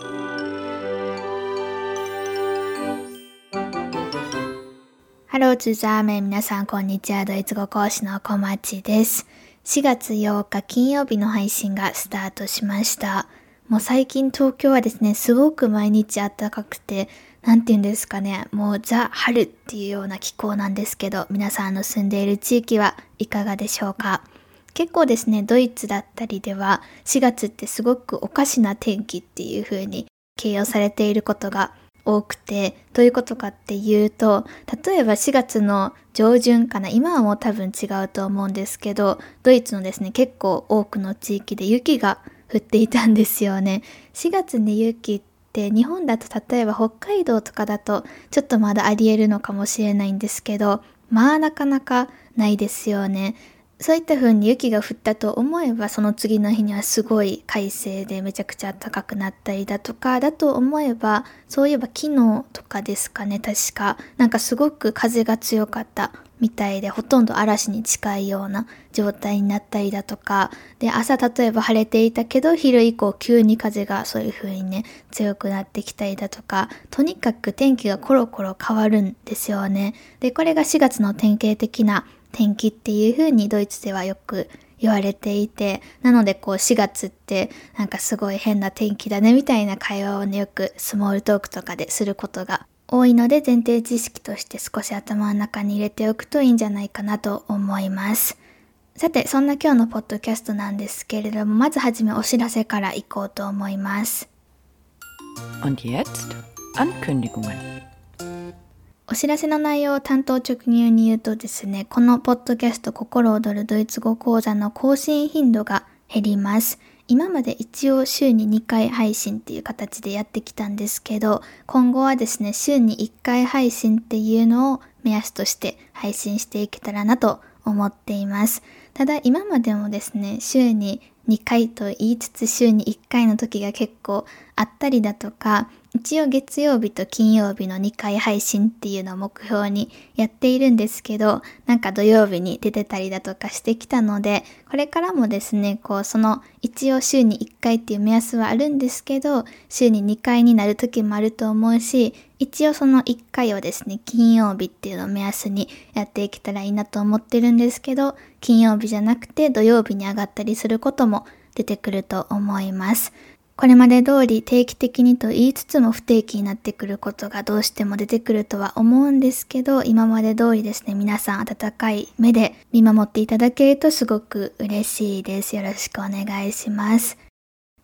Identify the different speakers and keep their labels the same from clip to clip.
Speaker 1: ハローツザーメン皆さんこんにちは。ドイツ語講師の小町です。4月8日金曜日の配信がスタートしました。もう最近東京はですねすごく毎日暖かくてなんて言うんですかね。もうザ・春っていうような気候なんですけど皆さんの住んでいる地域はいかがでしょうか？結構ですねドイツだったりでは4月ってすごくおかしな天気っていう風に形容されていることが多くて、どういうことかっていうと、例えば4月の上旬かな、今はもう多分違うと思うんですけど、ドイツのですね、結構多くの地域で雪が降っていたんですよね。4月に雪って日本だと例えば北海道とかだとちょっとまだあり得るのかもしれないんですけど、まあなかなかないですよね。そういった風に雪が降ったと思えばその次の日にはすごい快晴でめちゃくちゃ暖かくなったりだとかだと思えばそういえば昨日とかですかね確か。なんかすごく風が強かったみたいでほとんど嵐に近いような状態になったりだとか。で朝例えば晴れていたけど昼以降急に風がそういう風にね強くなってきたりだとか。とにかく天気がコロコロ変わるんですよね。でこれが4月の典型的な天気っていう風にドイツではよく言われていて、なのでこう4月ってなんかすごい変な天気だねみたいな会話をねよくスモールトークとかですることが多いので前提知識として少し頭の中に入れておくといいんじゃないかなと思います。さて、そんな今日のポッドキャストなんですけれども、まずはじめお知らせから行こうと思います。
Speaker 2: Und jetzt Ankündigungen.
Speaker 1: お知らせの内容を担当直入に言うとですね、このポッドキャスト心躍るドイツ語講座の更新頻度が減ります。今まで一応週に2回配信っていう形でやってきたんですけど、今後はですね、週に1回配信っていうのを目安として配信していけたらなと思っています。ただ今までもですね、週に2回と言いつつ週に1回の時が結構あったりだとか、一応月曜日と金曜日の2回配信っていうのを目標にやっているんですけど、なんか土曜日に出てたりだとかしてきたので、これからもですね、こうその一応週に1回っていう目安はあるんですけど、週に2回になる時もあると思うし、一応その1回をですね、金曜日っていうのを目安にやっていけたらいいなと思ってるんですけど、金曜日じゃなくて土曜日に上がったりすることも出てくると思います。これまで通り定期的にと言いつつも不定期になってくることがどうしても出てくるとは思うんですけど、今まで通りですね、皆さん温かい目で見守っていただけるとすごく嬉しいです。よろしくお願いします。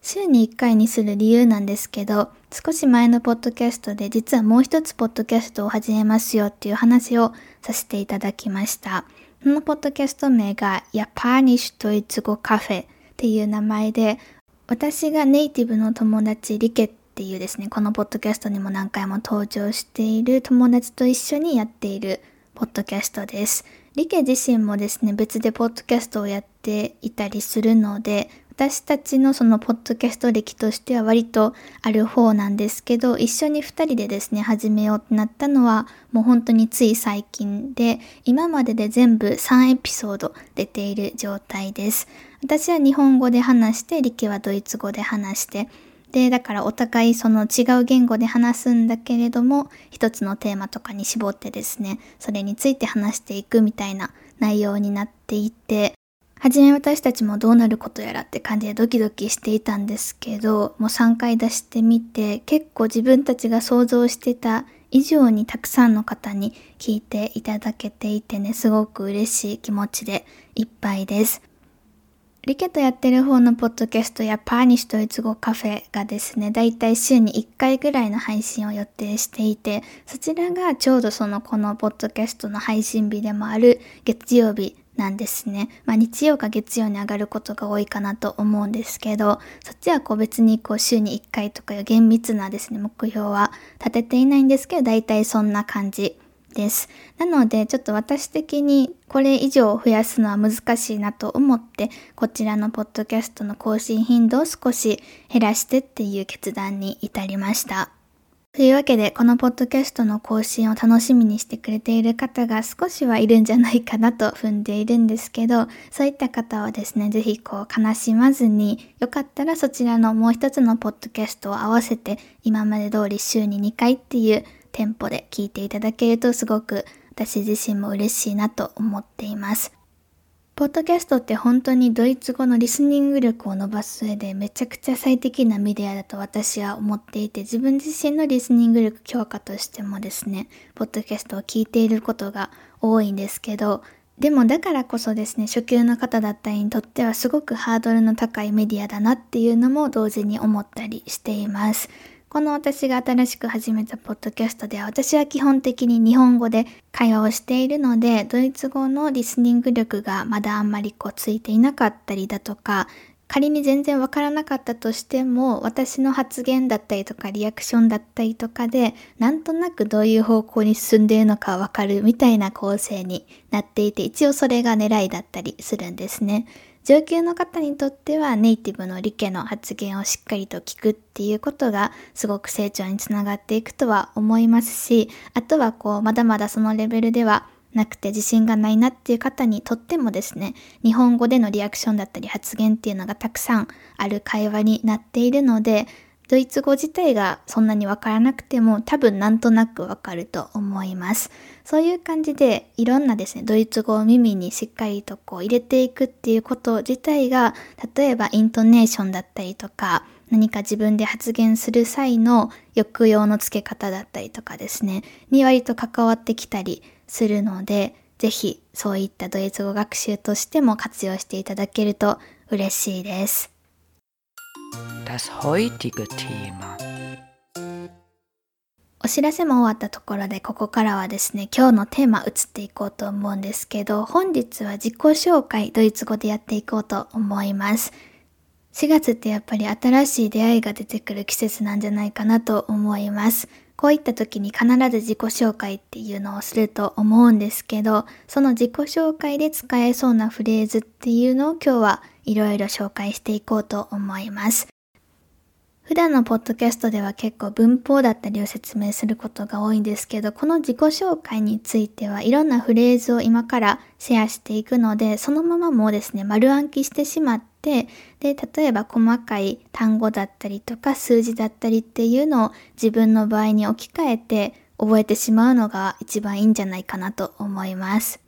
Speaker 1: 週に1回にする理由なんですけど、少し前のポッドキャストで実はもう一つポッドキャストを始めますよっていう話をさせていただきました。このポッドキャスト名が、ヤパーニッシュドイツ語カフェっていう名前で、私がネイティブの友達リケっていうですね、このポッドキャストにも何回も登場している友達と一緒にやっているポッドキャストです。リケ自身もですね、別でポッドキャストをやっていたりするので、私たちのそのポッドキャスト歴としては割とある方なんですけど、一緒に二人でですね、始めようってなったのはもう本当につい最近で、今までで全部3エピソード出ている状態です。私は日本語で話して、リケはドイツ語で話して、で、だからお互いその違う言語で話すんだけれども、一つのテーマとかに絞ってですね、それについて話していくみたいな内容になっていて、はじめ私たちもどうなることやらって感じでドキドキしていたんですけど、もう3回出してみて、結構自分たちが想像してた以上にたくさんの方に聞いていただけていてね、すごく嬉しい気持ちでいっぱいです。リケとやってる方のポッドキャストやパーニッシュドイツ語カフェがですね、だいたい週に1回ぐらいの配信を予定していて、そちらがちょうどそのこのポッドキャストの配信日でもある月曜日なんですね。まあ日曜か月曜に上がることが多いかなと思うんですけど、そっちはこう別にこう週に1回とかいう厳密なですね、目標は立てていないんですけど、だいたいそんな感じです。なので、ちょっと私的にこれ以上増やすのは難しいなと思って、こちらのポッドキャストの更新頻度を少し減らしてっていう決断に至りました。というわけで、このポッドキャストの更新を楽しみにしてくれている方が少しはいるんじゃないかなと踏んでいるんですけど、そういった方はですね、ぜひこう悲しまずに、よかったらそちらのもう一つのポッドキャストを合わせて、今まで通り週に2回っていうテンポで聞いていただけるとすごく私自身も嬉しいなと思っています。ポッドキャストって本当にドイツ語のリスニング力を伸ばす上でめちゃくちゃ最適なメディアだと私は思っていて自分自身のリスニング力強化としてもですね、ポッドキャストを聞いていることが多いんですけど、でもだからこそですね、初級の方だったりにとってはすごくハードルの高いメディアだなっていうのも同時に思ったりしています。この私が新しく始めたポッドキャストでは私は基本的に日本語で会話をしているのでドイツ語のリスニング力がまだあんまりこうついていなかったりだとか仮に全然わからなかったとしても私の発言だったりとかリアクションだったりとかでなんとなくどういう方向に進んでいるのかわかるみたいな構成になっていて一応それが狙いだったりするんですね。上級の方にとってはネイティブの理家の発言をしっかりと聞くっていうことがすごく成長につながっていくとは思いますし、あとはこう、まだまだそのレベルではなくて自信がないなっていう方にとってもですね、日本語でのリアクションだったり発言っていうのがたくさんある会話になっているので、ドイツ語自体がそんなにわからなくても多分なんとなくわかると思います。そういう感じでいろんなですね、ドイツ語を耳にしっかりとこう入れていくっていうこと自体が、例えばイントネーションだったりとか、何か自分で発言する際の抑揚の付け方だったりとかですね、に割と関わってきたりするので、ぜひそういったドイツ語学習としても活用していただけると嬉しいです。
Speaker 2: Das heutige Thema.
Speaker 1: お知らせも終わったところでここからはですね今日のテーマ移っていこうと思うんですけど本日は自己紹介ドイツ語でやっていこうと思います。4月ってやっぱり新しい出会いが出てくる季節なんじゃないかなと思います。こういった時に必ず自己紹介っていうのをすると思うんですけどその自己紹介で使えそうなフレーズっていうのを今日はいろいろ紹介していこうと思います。普段のポッドキャストでは結構文法だったりを説明することが多いんですけど、この自己紹介についてはいろんなフレーズを今からシェアしていくので、そのままもうですね、丸暗記してしまってて、で、例えば細かい単語だったりとか数字だったりっていうのを自分の場合に置き換えて覚えてしまうのが一番いいんじゃないかなと思います。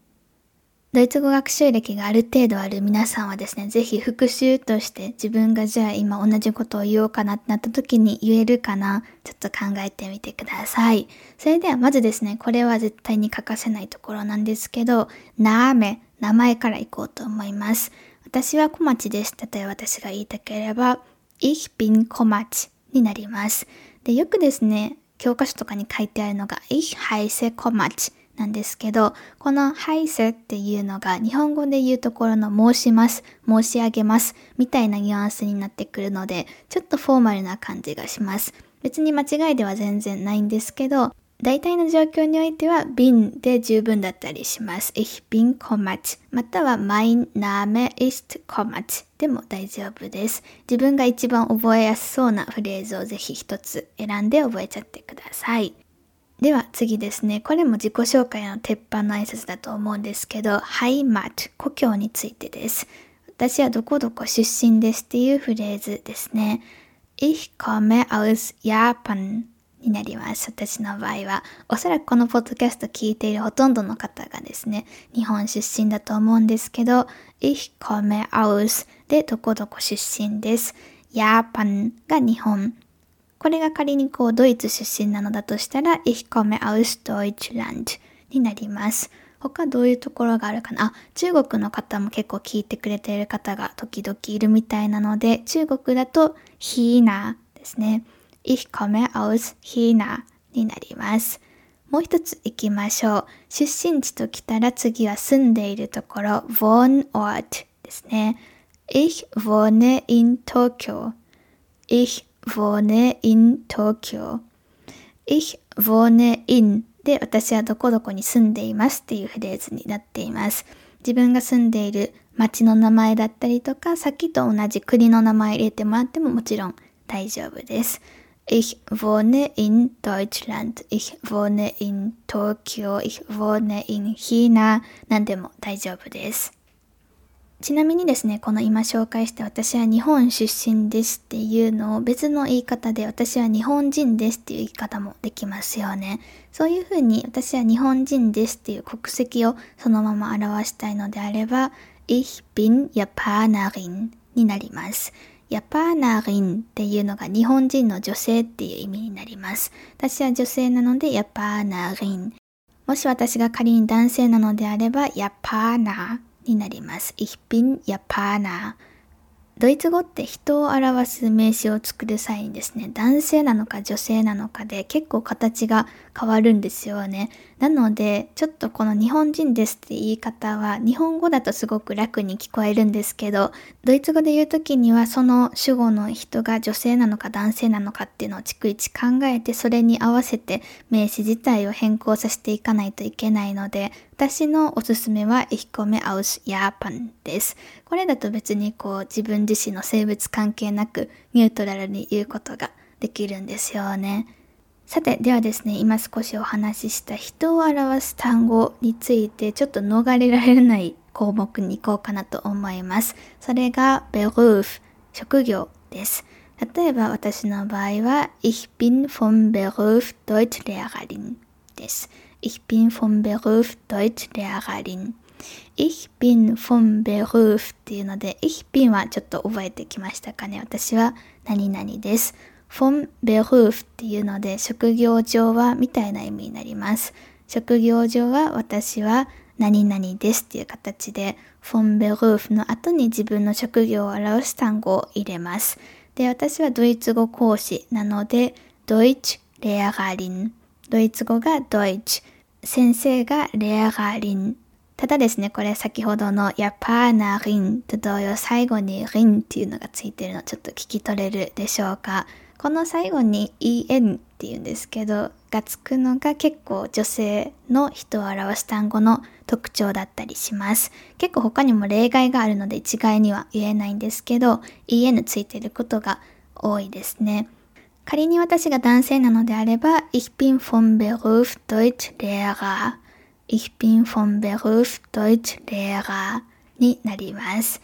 Speaker 1: ドイツ語学習歴がある程度ある皆さんはですね、ぜひ復習として自分がじゃあ今同じことを言おうかなってなった時に言えるかな、ちょっと考えてみてください。それではまずですね、これは絶対に欠かせないところなんですけど、ナーメ、名前からいこうと思います。私は小町です。例えば私が言いたければ、Ich bin 小町になります。で、よくですね、教科書とかに書いてあるのが、Ich heiße 小町。なんですけど、このハイセっていうのが日本語で言うところの申します、申し上げますみたいなニュアンスになってくるので、ちょっとフォーマルな感じがします。別に間違いでは全然ないんですけど、大体の状況においては bin で十分だったりします。Ich bin Komatch または mein Name ist Komatch でも大丈夫です。自分が一番覚えやすそうなフレーズをぜひ一つ選んで覚えちゃってください。では次ですね。これも自己紹介の鉄板の挨拶だと思うんですけど、ハイマット、故郷についてです。私はどこどこ出身ですっていうフレーズですね。Ich komme aus Japan になります。私の場合は。おそらくこのポッドキャスト聞いているほとんどの方がですね、日本出身だと思うんですけど、Ich komme aus でどこどこ出身です。Japan が日本。これが仮にこうドイツ出身なのだとしたら、Ich komme aus Deutschland になります。他どういうところがあるかな？あ、中国の方も結構聞いてくれている方が時々いるみたいなので、中国だと China ですね。Ich komme aus China になります。もう一つ行きましょう。出身地ときたら次は住んでいるところ、Wohnort ですね。Ich wohne in Tokyo. Ich wohne in Tokyo. Ich wohne in で私はどこどこに住んでいますっていうフレーズになっています。自分が住んでいる町の名前だったりとか、さっきと同じ国の名前入れてもらってももちろん大丈夫です。Ich wohne in Deutschland. Ich wohne in Tokyo. Ich wohne in China. 何でも大丈夫です。ちなみにですね、この今紹介して私は日本出身ですっていうのを別の言い方で私は日本人ですっていう言い方もできますよね。そういうふうに私は日本人ですっていう国籍をそのまま表したいのであれば、Ich bin Japanerin になります。ヤパーナリンっていうのが日本人の女性っていう意味になります。私は女性なのでヤパーナリン。もし私が仮に男性なのであればヤパーナになります。Ich bin Japaner。ドイツ語って人を表す名詞を作る際にですね、男性なのか女性なのかで結構形が変わるんですよね。なので、ちょっとこの日本人ですって言い方は日本語だとすごく楽に聞こえるんですけど、ドイツ語で言う時にはその主語の人が女性なのか男性なのかっていうのを逐一考えて、それに合わせて名詞自体を変更させていかないといけないので、私のおすすめは Ich komme aus Japan です。これだと別にこう自分自身の性別関係なくニュートラルに言うことができるんですよね。さて、ではですね、今少しお話しした人を表す単語についてちょっと逃れられない項目に行こうかなと思います。それが Beruf、職業です。例えば私の場合は Ich bin vom Beruf Deutschlehrerin です。Ich bin vom Beruf Deutschlehrerin Ich bin vom Beruf っていうので、Ich bin はちょっと覚えてきましたかね？私は何々です。Vom Beruf っていうので、職業上はみたいな意味になります。職業上は私は何々ですっていう形で、vom Beruf の後に自分の職業を表す単語を入れます。で、私はドイツ語講師なので、Deutsch Lehrerin。ドイツ語が Deutsch。先生が Lehrerin。ただですね、これ先ほどのヤパーナリンと同様最後にリンっていうのがついてるのちょっと聞き取れるでしょうか。この最後に en っていうんですけど、がつくのが結構女性の人を表す単語の特徴だったりします。結構他にも例外があるので一概には言えないんですけど、en ついてることが多いですね。仮に私が男性なのであれば、Ich bin vom Beruf Deutschlehrer。Ich bin vom Beruf Deutschlehrer になります。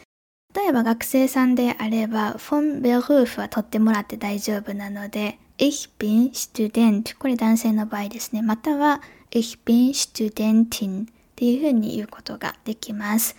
Speaker 1: 例えば学生さんであれば、von Beruf は取ってもらって大丈夫なので、Ich bin Student これ男性の場合ですね。または Ich bin Studentin っていうふうに言うことができます。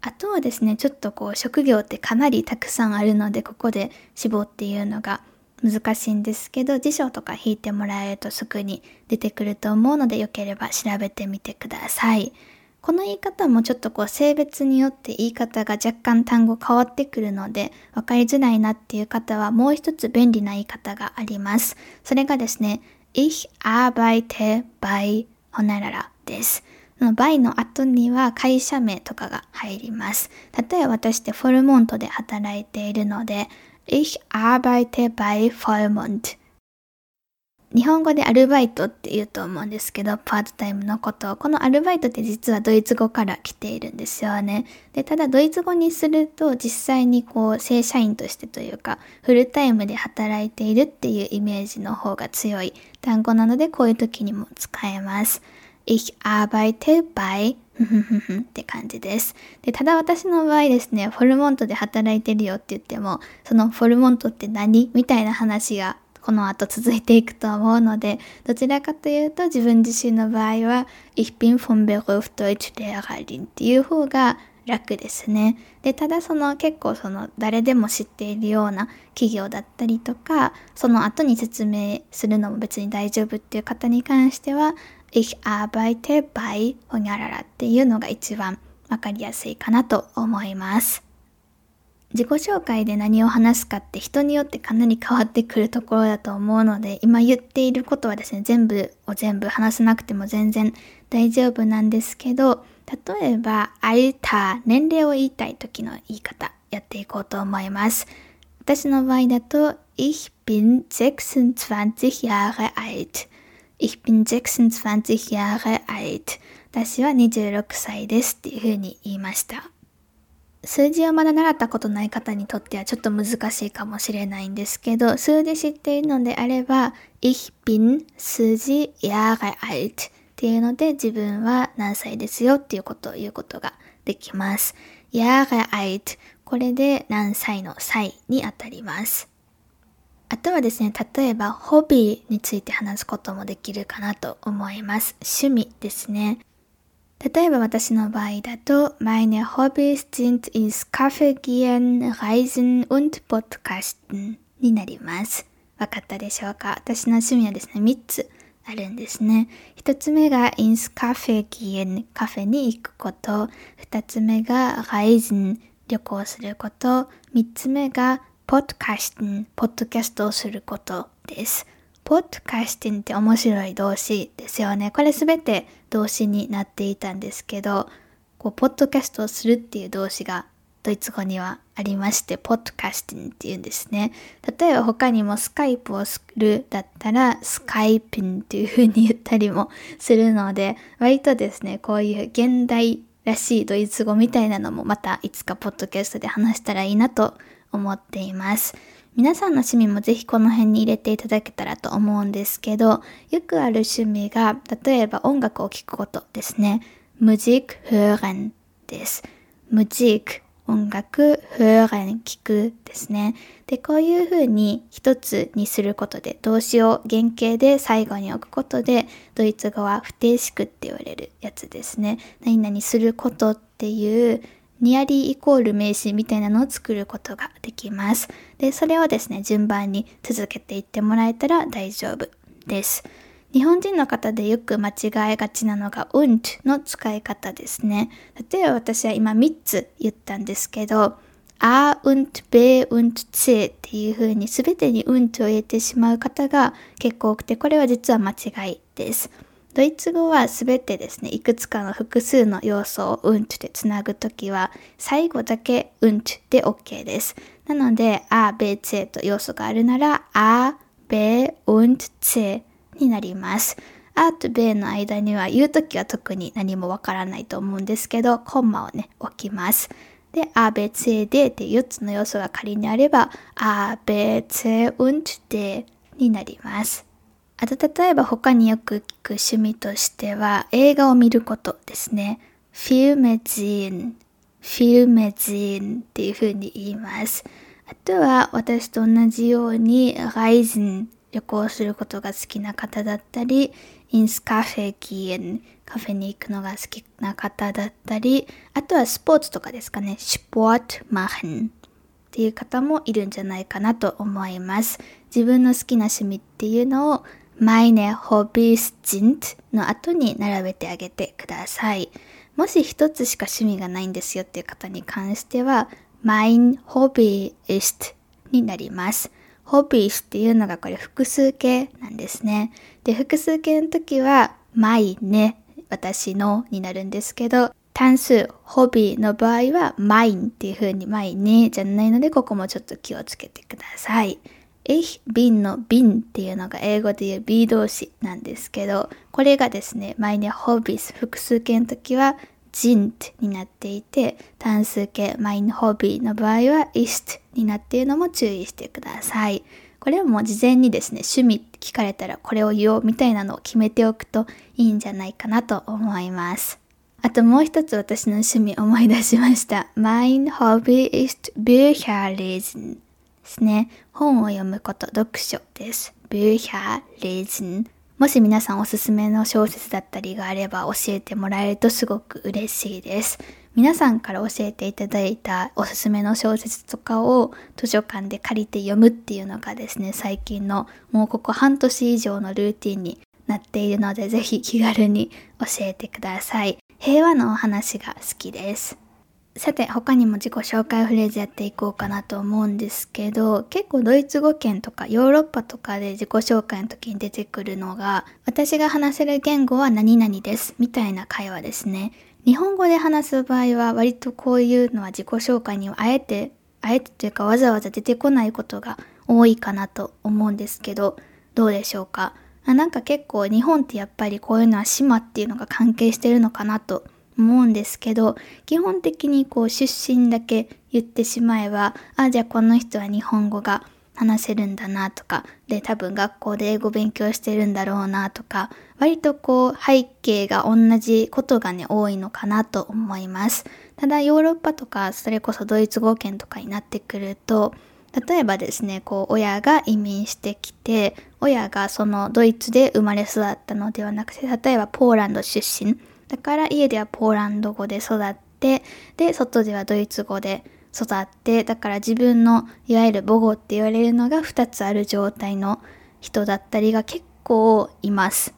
Speaker 1: あとはですね、ちょっとこう職業ってかなりたくさんあるので、ここで絞って言うのが難しいんですけど、辞書とか引いてもらえるとすぐに出てくると思うので、よければ調べてみてください。この言い方もちょっとこう性別によって言い方が若干単語変わってくるので分かりづらいなっていう方はもう一つ便利な言い方があります。それがですね、Ich arbeite bei ほなららです。by の後には会社名とかが入ります。例えば私ってフォルモントで働いているので、Ich arbeite bei Vollmond 日本語でアルバイトって言うと思うんですけど、パートタイムのこと。このアルバイトって実はドイツ語から来ているんですよね。で、ただドイツ語にすると実際にこう正社員としてというか、フルタイムで働いているっていうイメージの方が強い単語なのでこういう時にも使えます。Ich arbeite bei って感じです。で、ただ私の場合ですね、フォルモントで働いてるよって言っても、そのフォルモントって何？みたいな話がこの後続いていくと思うので、どちらかというと自分自身の場合は、Ich bin vom Beruf Deutschlehrerin っていう方が楽ですね。で、ただその結構その誰でも知っているような企業だったりとか、その後に説明するのも別に大丈夫っていう方に関しては、Ich arbeite bei ほにゃららっていうのが一番わかりやすいかなと思います。自己紹介で何を話すかって人によってかなり変わってくるところだと思うので、今言っていることはですね、全部を全部話さなくても全然大丈夫なんですけど、例えば、アルタ、年齢を言いたい時の言い方、やっていこうと思います。私の場合だと、Ich bin 26 Jahre alt. Ich bin 26 Jahre alt. 私は26歳ですっていうふうに言いました。数字をまだ習ったことない方にとってはちょっと難しいかもしれないんですけど、数字知っているのであれば、ich bin 数字 Jahre alt っていうので自分は何歳ですよっていうことを言うことができます。Jahre alt これで何歳の歳にあたります。あとはですね、例えばホビーについて話すこともできるかなと思います。趣味ですね。例えば私の場合だと、meine Hobbys sind ins Kaffee gehen, reisen und podcasten になります。わかったでしょうか私の趣味はですね、3つあるんですね。1つ目が ins Kaffee gehen カフェに行くこと。2つ目が reisen 旅行すること。3つ目が podcasten ポッドキャストをすることです。ポッドキャスティンって面白い動詞ですよね。これすべて動詞になっていたんですけど、こう、ポッドキャストをするっていう動詞がドイツ語にはありまして、ポッドキャスティンっていうんですね。例えば他にもスカイプをするだったら、スカイピンっていう風に言ったりもするので、割とですね、こういう現代らしいドイツ語みたいなのもまたいつかポッドキャストで話したらいいなと思っています。皆さんの趣味もぜひこの辺に入れていただけたらと思うんですけど、よくある趣味が、例えば音楽を聴くことですね。Musik hören です。Musik 音楽、hören 聞くですね。で、こういう風に一つにすることで、動詞を原型で最後に置くことで、ドイツ語は不定式って言われるやつですね。何々することっていうニアリーイコール名詞みたいなのを作ることができます。で、それをですね、順番に続けていってもらえたら大丈夫です。日本人の方でよく間違えがちなのが und の使い方ですね。例えば私は今3つ言ったんですけど、a und b und c っていう風に全てに und を入れてしまう方が結構多くて、これは実は間違いです。ドイツ語はすべてですね、いくつかの複数の要素をうんちでつなぐときは、最後だけうんちで OK です。なので、あ、べ、つと要素があるなら、あ、べ、うんつになります。あとべの間には言うときは特に何もわからないと思うんですけど、コンマをね、置きます。で、あ、べ、つでって4つの要素が仮にあれば、あ、べ、つ、うんちでになります。あと例えば他によく聞く趣味としては映画を見ることですね。フィルメジーン、フィルメジーンっていう風に言います。あとは私と同じようにライズン、旅行することが好きな方だったり、インスカフェギエン、カフェに行くのが好きな方だったり、あとはスポーツとかですかね、スポーツマヘンっていう方もいるんじゃないかなと思います。自分の好きな趣味っていうのを meine Hobbys sind の後に並べてあげてください。もし一つしか趣味がないんですよっていう方に関しては、mein Hobby ist になります。Hobbies っていうのがこれ複数形なんですね。で、複数形の時は、meine 私のになるんですけど、単数、ホビーの場合は mine っていう風に mine じゃないので、ここもちょっと気をつけてください。Ich bin の bin っていうのが英語で言う be 動詞なんですけど、これがですね、meine Hobbys 複数形の時は sind になっていて、単数形 mein Hobby の場合は ist になっているのも注意してください。これはもう事前にですね、趣味って聞かれたらこれを言おうみたいなのを決めておくといいんじゃないかなと思います。あともう一つ私の趣味思い出しました。Mein Hobby ist Bücher lesen ですね。本を読むこと、読書です。Bücher lesen。もし皆さんおすすめの小説だったりがあれば教えてもらえるとすごく嬉しいです。皆さんから教えていただいたおすすめの小説とかを図書館で借りて読むっていうのがですね、最近のもうここ半年以上のルーティンになっているので、ぜひ気軽に教えてください。平和のお話が好きです。さて他にも自己紹介フレーズやっていこうかなと思うんですけど結構ドイツ語圏とかヨーロッパとかで自己紹介の時に出てくるのが私が話せる言語は何々ですみたいな会話ですね。日本語で話す場合は割とこういうのは自己紹介にはあえてあえてというかわざわざ出てこないことが多いかなと思うんですけどどうでしょうか？なんか結構日本ってやっぱりこういうのは島っていうのが関係してるのかなと思うんですけど、基本的にこう出身だけ言ってしまえば、あ、じゃあこの人は日本語が話せるんだなとか、で、多分学校で英語勉強してるんだろうなとか、割とこう背景が同じことがね、多いのかなと思います。ただヨーロッパとか、それこそドイツ語圏とかになってくると、例えばですね、こう、親が移民してきて、親がそのドイツで生まれ育ったのではなくて、例えばポーランド出身。だから家ではポーランド語で育って、で、外ではドイツ語で育って、だから自分のいわゆる母語って言われるのが2つある状態の人だったりが結構います。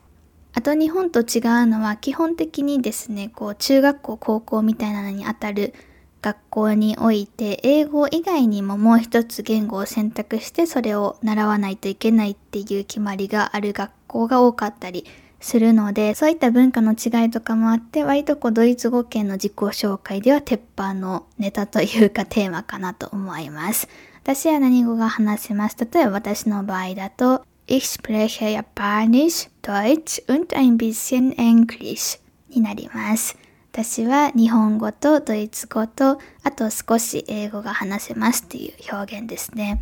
Speaker 1: あと日本と違うのは基本的にですね、こう中学校、高校みたいなのにあたる学校において英語以外にももう一つ言語を選択してそれを習わないといけないっていう決まりがある学校が多かったりするのでそういった文化の違いとかもあって割とこうドイツ語圏の自己紹介では鉄板のネタというかテーマかなと思います。私は何語が話せます。例えば私の場合だと Ich spreche Japanisch, Deutsch und ein bisschen English になります。私は日本語とドイツ語とあと少し英語が話せますっていう表現ですね。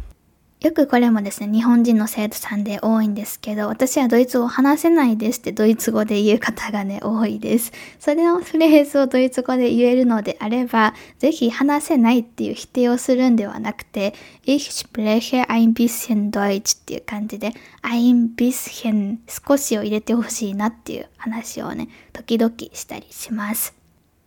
Speaker 1: よくこれもですね、日本人の生徒さんで多いんですけど、私はドイツ語を話せないですってドイツ語で言う方がね、多いです。それのフレーズをドイツ語で言えるのであれば、ぜひ話せないっていう否定をするんではなくて、Ich spreche ein bisschen Deutsch っていう感じで、ein bisschen 少しを入れてほしいなっていう話をね、時々したりします。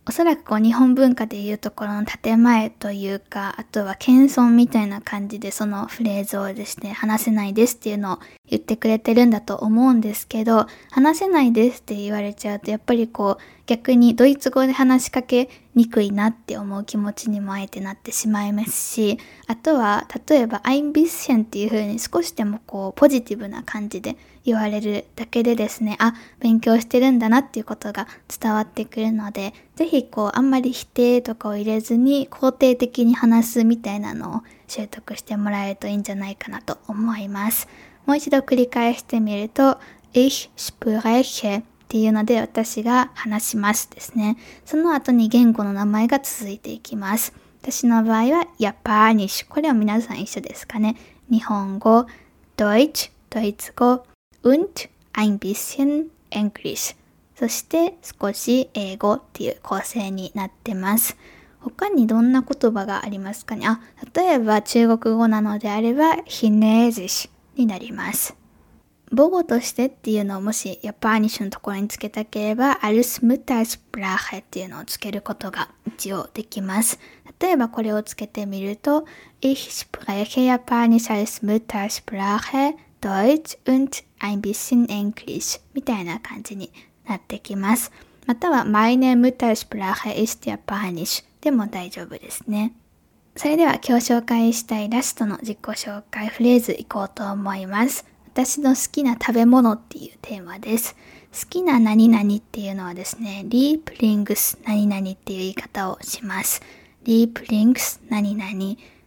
Speaker 1: おそらくこう日本文化でいうところの建前というか、あとは謙遜みたいな感じでそのフレーズをですね、話せないですっていうのを言ってくれてるんだと思うんですけど、話せないですって言われちゃうとやっぱりこう逆にドイツ語で話しかけにくいなって思う気持ちにもあえてなってしまいますし、あとは例えば I'm bisschen っていう風に少しでもこうポジティブな感じで言われるだけでですね、あ、勉強してるんだなっていうことが伝わってくるので、ぜひこうあんまり否定とかを入れずに肯定的に話すみたいなのを習得してもらえるといいんじゃないかなと思います。もう一度繰り返してみると、Ich spreche っていうので私が話しますですね。その後に言語の名前が続いていきます。私の場合は、ヤパーニッシュ。これは皆さん一緒ですかね。日本語、ドイツ、ドイツ語、und ein bisschen English。そして少し英語っていう構成になってます。他にどんな言葉がありますかね？あ、例えば中国語なのであれば、ヒネージシになります。母語としてっていうのをもしヤパーニッシュのところにつけたければ、アルスムタスプラヘっていうのをつけることが一応できます。例えばこれをつけてみると、Ich spreche Japanisch als Muttersprache, Deutsch und ein bisschen English みたいな感じになってきます。または Meine Muttersprache ist Japanisch でも大丈夫ですね。それでは今日紹介したいラストの自己紹介フレーズいこうと思います。私の好きな食べ物っていうテーマです。好きな何々っていうのはですね、リープリングス何々っていう言い方をします。リープリングス何々。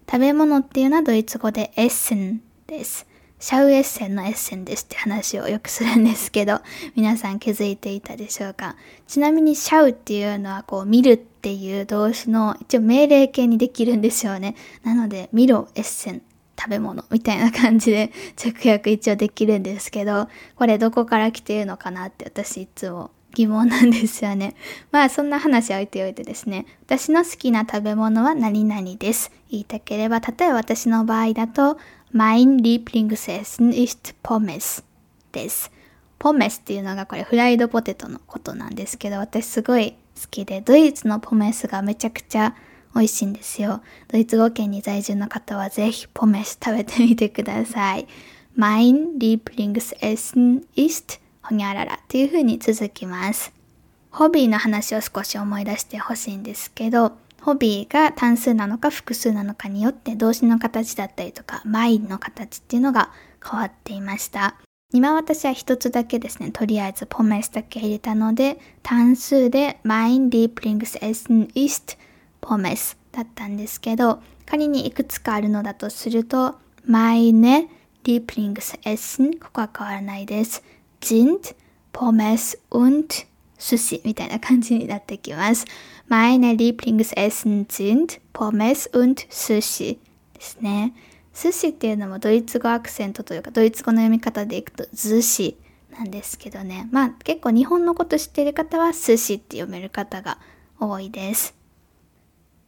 Speaker 1: 食べ物っていうのはドイツ語でエッセンです。シャウエッセンのエッセンですって話をよくするんですけど、皆さん気づいていたでしょうか？ちなみにシャウっていうのはこう見るっていう動詞の一応命令形にできるんですよね。なので、見ろエッセン食べ物みたいな感じで 直訳一応できるんですけど、これどこから来てるのかなって私いつも疑問なんですよね。まあそんな話置いておいてですね、私の好きな食べ物は何々です。言いたければ、例えば私の場合だと、Mein Lieblingsessen ist Pommes です。ポメスっていうのがこれフライドポテトのことなんですけど、私すごい好きで、ドイツのポメスがめちゃくちゃ美味しいんですよ。ドイツ語圏に在住の方はぜひポメス食べてみてください。Mein Lieblingsessen ist ほにゃららっていう風に続きます。ホビーの話を少し思い出してほしいんですけど、ホビーが単数なのか複数なのかによって動詞の形だったりとか、マインの形っていうのが変わっていました。今私は一つだけですね、とりあえずポメスだけ入れたので、単数で Mein Lieblingsessen ist ポメスだったんですけど、仮にいくつかあるのだとすると、Meine Lieblingsessen ここは変わらないです。sind Pommes und 寿司みたいな感じになってきます。Meine Lieblingsessen sind Pommes und Sushi ですね。寿司っていうのもドイツ語アクセントというかドイツ語の読み方でいくと寿司なんですけどね。まあ結構日本のこと知ってる方は寿司って読める方が多いです。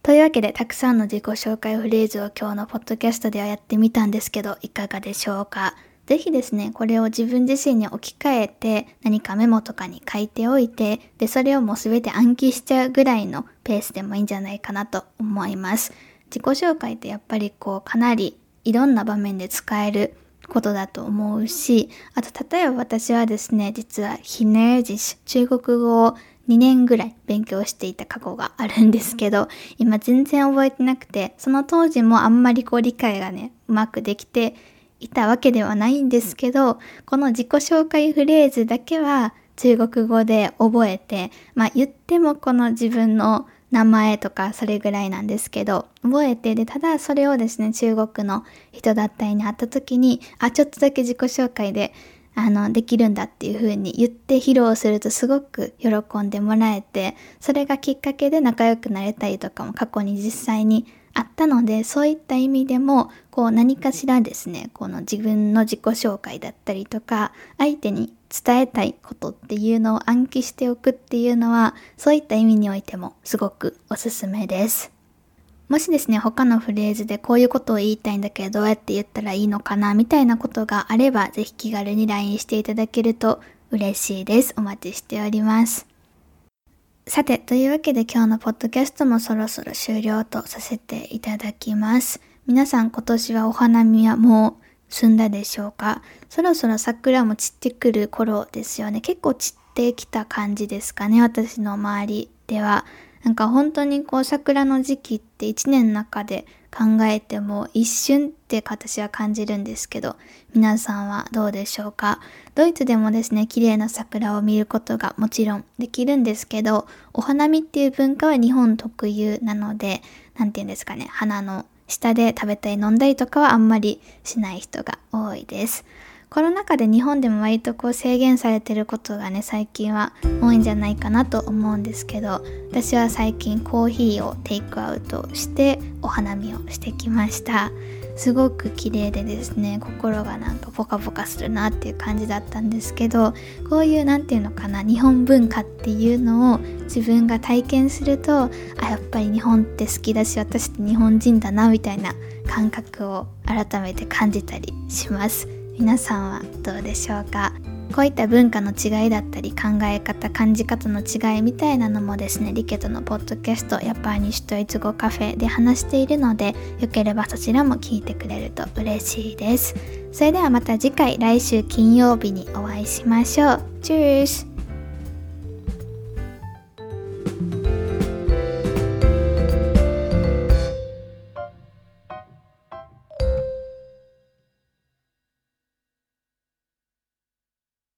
Speaker 1: というわけでたくさんの自己紹介フレーズを今日のポッドキャストではやってみたんですけどいかがでしょうか？ぜひですね、これを自分自身に置き換えて何かメモとかに書いておいて、で、それをもうすべて暗記しちゃうぐらいのペースでもいいんじゃないかなと思います。自己紹介ってやっぱりこうかなりいろんな場面で使えることだと思うし、あと例えば私はですね、実はヒネージシ、中国語を2年ぐらい勉強していた過去があるんですけど、今全然覚えてなくて、その当時もあんまりこう理解がね、うまくできていたわけではないんですけど、この自己紹介フレーズだけは中国語で覚えて、まあ言ってもこの自分の名前とかそれぐらいなんですけど、覚えて、で、ただそれをですね、中国の人だったりに会った時に、あ、ちょっとだけ自己紹介で、あの、できるんだっていう風に言って披露するとすごく喜んでもらえて、それがきっかけで仲良くなれたりとかも過去に実際にあったので、そういった意味でも、こう何かしらですね、この自分の自己紹介だったりとか、相手に伝えたいことっていうのを暗記しておくっていうのは、そういった意味においてもすごくおすすめです。もしですね、他のフレーズでこういうことを言いたいんだけど、どうやって言ったらいいのかな、みたいなことがあれば、ぜひ気軽に LINE していただけると嬉しいです。お待ちしております。さて、というわけで今日のポッドキャストもそろそろ終了とさせていただきます。皆さん今年はお花見はもう済んだでしょうか？そろそろ桜も散ってくる頃ですよね。結構散ってきた感じですかね。私の周りでは。なんか本当にこう桜の時期って一年の中で考えても一瞬って私は感じるんですけど、皆さんはどうでしょうか？ドイツでもですね、綺麗な桜を見ることがもちろんできるんですけど、お花見っていう文化は日本特有なので、なんて言うんですかね、花の下で食べたり飲んだりとかはあんまりしない人が多いです。コロナ禍で日本でも割とこう制限されてることがね最近は多いんじゃないかなと思うんですけど私は最近コーヒーをテイクアウトしてお花見をしてきました。すごく綺麗でですね心がなんかポカポカするなっていう感じだったんですけどこういう何て言うのかな日本文化っていうのを自分が体験するとあやっぱり日本って好きだし私って日本人だなみたいな感覚を改めて感じたりします。皆さんはどうでしょうか？こういった文化の違いだったり考え方感じ方の違いみたいなのもですねリケとのポッドキャストやっぱり西ドイツ語カフェで話しているのでよければそちらも聞いてくれると嬉しいです。それではまた次回来週金曜日にお会いしましょう。チュース。